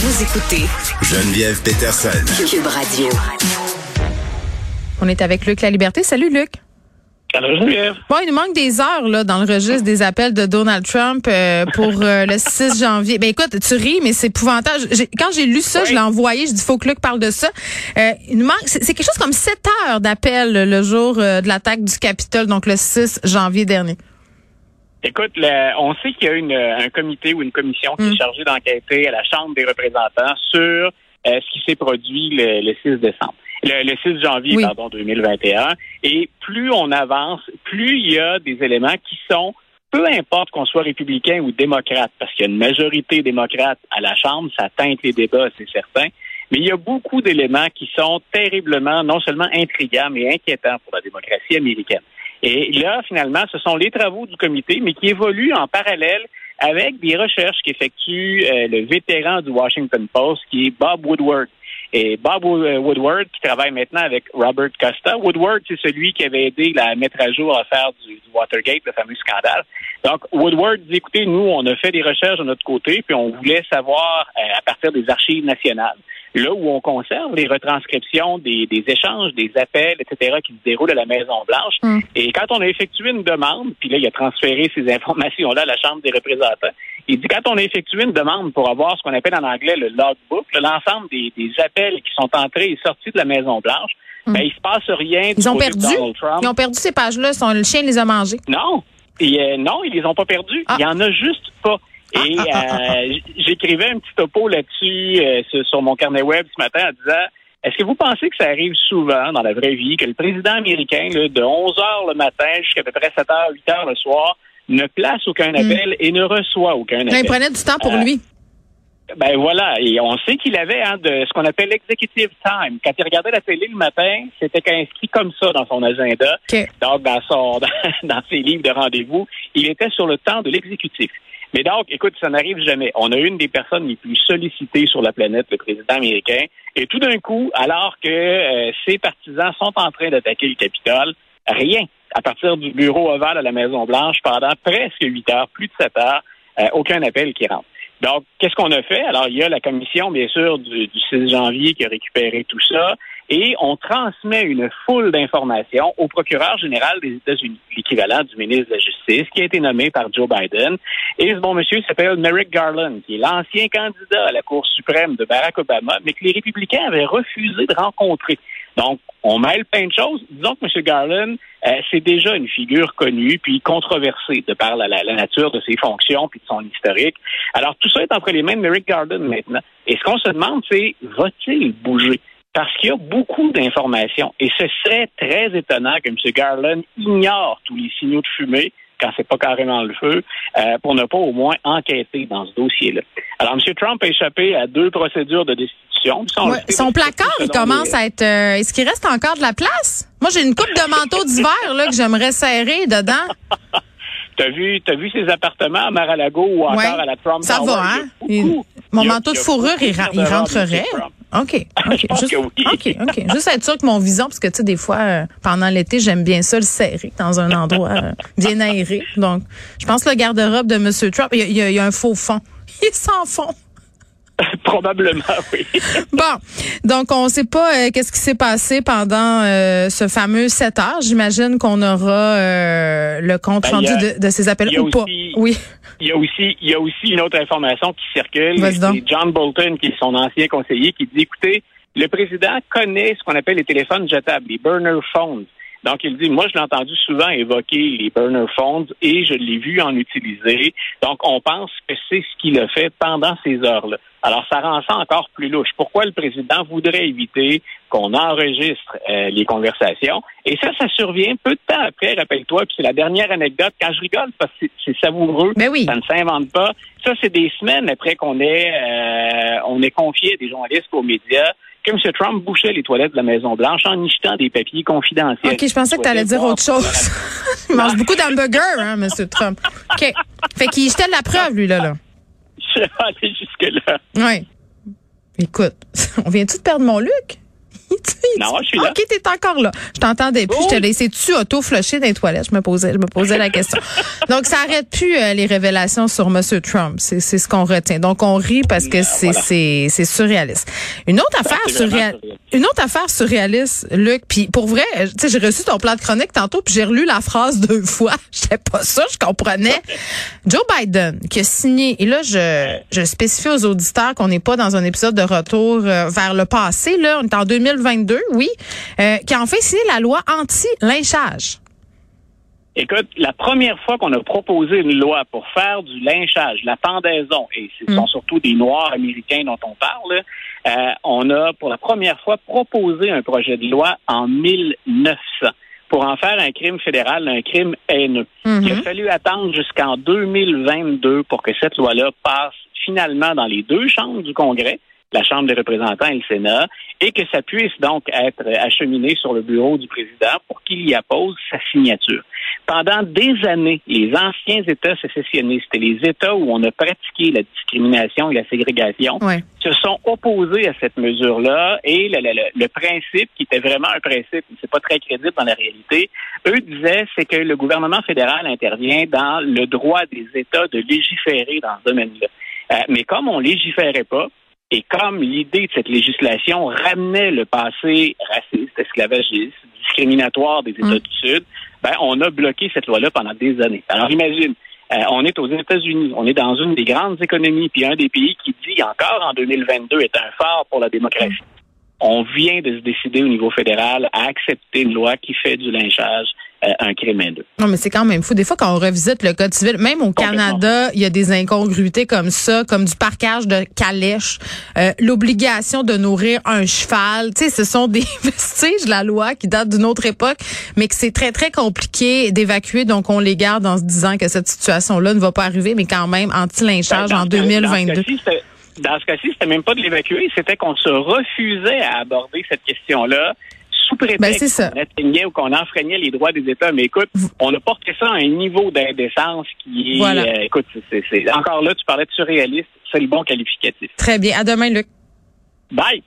Vous écoutez Geneviève Peterson. Cube Radio. On est avec Luc La Liberté. Salut Luc. Bon, il nous manque des heures là dans le registre des appels de Donald Trump euh, pour euh, le 6 janvier. Ben écoute, tu ris, mais c'est épouvantable. J'ai- Quand j'ai lu ça, je l'ai envoyé. Je dis faut que Luc parle de ça. Euh, il nous manque, c'est c'est quelque chose comme 7 heures d'appels le jour euh, de l'attaque du Capitole, donc le 6 janvier dernier. Écoute, le- on sait qu'il y a une, un comité ou une commission qui Mm. est chargée d'enquêter à la Chambre des représentants sur euh, ce qui s'est produit le, le 6 décembre. Le, le 6 janvier, Oui. pardon, 2021. Et plus on avance, plus il y a des éléments qui sont, peu importe qu'on soit républicain ou démocrate, parce qu'il y a une majorité démocrate à la Chambre, ça teinte les débats, c'est certain. Mais il y a beaucoup d'éléments qui sont terriblement, non seulement intrigants, mais inquiétants pour la démocratie américaine. Et là, finalement, ce sont les travaux du comité, mais qui évoluent en parallèle avec des recherches qu'effectue euh, le vétéran du Washington Post, qui est Bob Woodward. Et Bob euh, Woodward, qui travaille maintenant avec Robert Costa. Woodward, c'est celui qui avait aidé à mettre à jour l'affaire du, du Watergate, le fameux scandale. Donc, Woodward dit, écoutez, nous, on a fait des recherches de notre côté, puis on voulait savoir, euh, à partir des archives nationales, là où on conserve les retranscriptions des, des échanges, des appels, etc., qui se déroulent à la Maison-Blanche. Mm. Et quand on a effectué une demande, puis là, il a transféré ces informations-là à la Chambre des représentants, il dit quand on a effectué une demande pour avoir ce qu'on appelle en anglais le logbook, l'ensemble des, des appels qui sont entrés et sortis de la Maison-Blanche, Mm. ben, il se passe rien. Ils ont perdu. Donald Trump. Ils ont perdu ces pages-là. Le chien les a mangés. Non. Et, euh, non, ils les ont pas perdus. Ah. Il y en a juste pas. Et euh, j'écrivais un petit topo là-dessus euh, sur, mon carnet web ce matin en disant est-ce que vous pensez que ça arrive souvent dans la vraie vie que le président américain, là, de 11 heures le matin jusqu'à peu près 7 heures, 8 heures le soir, ne place aucun appel et ne reçoit aucun Non, appel? il prenait du temps pour Euh, lui. Ben voilà, et on sait qu'il avait hein, de ce qu'on appelle l'executive time. Quand il regardait la télé le matin, c'était inscrit comme ça dans son agenda. OK. Donc, dans, son, dans ses livres de rendez-vous, il était sur le temps de l'exécutif. Mais donc, écoute, ça n'arrive jamais. On a une des personnes les plus sollicitées sur la planète, le président américain, et tout d'un coup, alors que euh, ses partisans sont en train d'attaquer le Capitole, rien. À partir du bureau ovale à la Maison-Blanche, pendant presque huit heures, plus de sept heures, euh, aucun appel qui rentre. Donc, qu'est-ce qu'on a fait? Alors, il y a la commission, bien sûr, du, du 6 janvier qui a récupéré tout ça et on transmet une foule d'informations au procureur général des États-Unis, l'équivalent du ministre de la Justice, qui a été nommé par Joe Biden. Et ce bon monsieur s'appelle Merrick Garland, qui est l'ancien candidat à la Cour suprême de Barack Obama, mais que les républicains avaient refusé de rencontrer. Donc, on mêle plein de choses. Disons que M. Garland, euh, c'est déjà une figure connue puis controversée de par la, la- la nature de ses fonctions puis de son historique. Alors, tout ça est entre les mains de Merrick Garland maintenant. Et ce qu'on se demande, c'est va-t-il bouger? Parce qu'il y a beaucoup d'informations. Et ce serait très étonnant que M. Garland ignore tous les signaux de fumée quand c'est pas carrément le feu, euh, pour ne pas au moins enquêter dans ce dossier-là. Alors, M. Trump a échappé à deux procédures de destitution. Ouais, son placard, il commence les- à être. euh, Est-ce qu'il reste encore de la place? Moi, j'ai une coupe de manteaux d'hiver là que j'aimerais serrer dedans. T'as vu, vu ses appartements à Mar-a-Lago ou encore Ouais. à la Trump Ça Tower? va, hein? Il- Mon il y a- manteau de fourrure, il, rentrerait. Trump. OK. OK. Je pense Juste, que oui. OK, OK. Juste être sûr que mon vison, parce que, tu sais, des fois, euh, pendant l'été, j'aime bien ça le serrer dans un endroit euh, bien aéré. Donc, je pense que le garde-robe de M. Trump, il y, y a- il y a un faux fond. Il est sans fond. Probablement, oui. Bon, donc on ne sait pas euh, qu'est-ce qui s'est passé pendant euh, ce fameux 7 heures. J'imagine qu'on aura euh, le compte Ben, rendu a- de, de ces appels ou pas. Oui. Il y a aussi, il y a aussi une autre information qui circule. C'est John Bolton, qui est son ancien conseiller, qui dit, écoutez, le président connaît ce qu'on appelle les téléphones jetables, les burner phones. Donc, il dit, moi, je l'ai entendu souvent évoquer les burner phones et je l'ai vu en utiliser. Donc, on pense que c'est ce qu'il a fait pendant ces heures-là. Alors, ça rend ça encore plus louche. Pourquoi le président voudrait éviter qu'on enregistre euh, les conversations? Et ça, ça survient peu de temps après, rappelle-toi, puis c'est la dernière anecdote. Quand je rigole, parce que c'est- savoureux, Ben oui. ça ne s'invente pas. Ça, c'est des semaines après qu'on ait, euh, on ait confié des journalistes aux médias que M. Trump bouchait les toilettes de la Maison-Blanche en y jetant des papiers confidentiels. OK, je pensais que tu allais dire autre chose. Il mange beaucoup d'hamburgers, hein, M. Trump. OK. Fait qu'il jetait de la preuve, lui, là. là. Je vais aller jusque-là. Oui. Écoute, on vient-tu de perdre mon Luc? Non, je suis là. OK, t'es encore là. Je t'entendais plus. Je te laissais tu auto-flusher dans les toilettes? Je me posais, je me posais la question. Donc, ça arrête plus euh, les révélations sur M. Trump. C'est, c'est ce qu'on retient. Donc, on rit parce que c'est, c'est, c'est surréaliste. Une autre affaire surréaliste. Une autre affaire surréaliste, Luc. Puis, pour vrai, tu sais, j'ai reçu ton plan de chronique tantôt, puis j'ai relu la phrase deux fois. J'étais pas ça, je comprenais. Joe Biden, qui a signé, et là, je, je spécifie aux auditeurs qu'on n'est pas dans un épisode de retour euh, vers le passé, là. On est en 2022, oui. Euh, qui a enfin signé la loi anti-lynchage. Écoute, la première fois qu'on a proposé une loi pour faire du lynchage, la pendaison, et ce sont mm. surtout des Noirs américains dont on parle, euh, on a pour la première fois proposé un projet de loi en 1900 pour en faire un crime fédéral, un crime haineux. Mm-hmm. Il a fallu attendre jusqu'en 2022 pour que cette loi-là passe finalement dans les deux chambres du Congrès la Chambre des représentants et le Sénat, et que ça puisse donc être acheminé sur le bureau du président pour qu'il y appose sa signature. Pendant des années, les anciens États sécessionnistes et les États où on a pratiqué la discrimination et la ségrégation se sont opposés à cette mesure-là et le, principe, qui était vraiment un principe, mais c'est pas très crédible dans la réalité, eux disaient, c'est que le gouvernement fédéral intervient dans le droit des États de légiférer dans ce domaine-là. Euh, mais comme on légiférait pas, et comme l'idée de cette législation ramenait le passé raciste, esclavagiste, discriminatoire des États mm. du Sud, ben, on a bloqué cette loi-là pendant des années. Alors imagine, euh, on est aux États-Unis, on est dans une des grandes économies, puis un des pays qui dit encore en 2022 est un phare pour la démocratie. Mm. On vient de se décider au niveau fédéral à accepter une loi qui fait du lynchage un crime Non, mais c'est quand même fou. Des fois, quand on revisite le code civil, même au Canada, il y a des incongruités comme ça, comme du parquage de calèche, euh, l'obligation de nourrir un cheval. Tu sais, ce sont des vestiges de la loi qui datent d'une autre époque, mais que c'est très, très compliqué d'évacuer. Donc, on les garde en se disant que cette situation-là ne va pas arriver, mais quand même anti-lynchage ben, en 2022. Dans ce cas-ci, c'était même pas de l'évacuer, c'était qu'on se refusait à aborder cette question-là sous prétexte ben, qu'on atteignait ou qu'on enfreignait les droits des États. Mais écoute, on a porté ça à un niveau d'indécence qui est, euh, écoute, c'est, encore là, tu parlais de surréaliste, c'est le bon qualificatif. Très bien. À demain, Luc. Bye.